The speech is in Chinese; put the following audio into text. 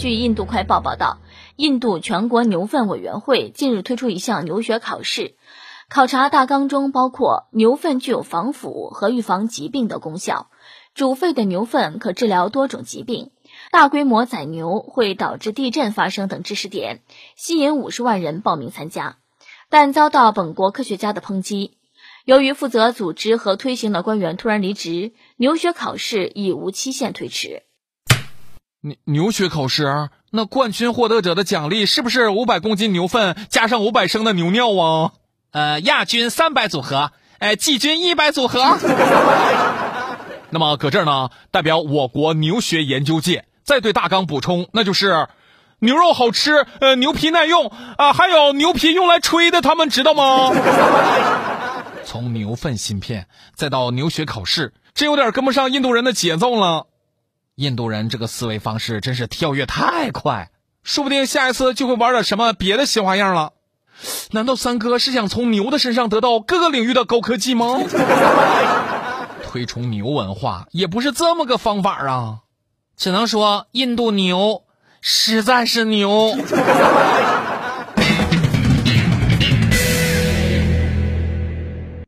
据印度快报报道，印度全国牛粪委员会近日推出一项牛学考试，考察大纲中包括牛粪具有防腐和预防疾病的功效，煮沸的牛粪可治疗多种疾病，大规模宰牛会导致地震发生等知识点，吸引五十万人报名参加，但遭到本国科学家的抨击。由于负责组织和推行的官员突然离职，牛学考试已无期限推迟。牛牛学考试，那冠军获得者的奖励是不是五百公斤牛粪加上五百升的牛尿啊？呃，亚军三百组合，哎，季军一百组合。那么搁这儿呢，代表我国牛学研究界再对大纲补充，那就是牛肉好吃，呃，牛皮耐用啊，还有牛皮用来吹的，他们知道吗？从牛粪芯片再到牛学考试，这有点跟不上印度人的节奏了。印度人这个思维方式真是跳跃太快，说不定下一次就会玩点什么别的新花样了。难道三哥是想从牛的身上得到各个领域的高科技吗？推崇牛文化也不是这么个方法啊，只能说印度牛实在是牛。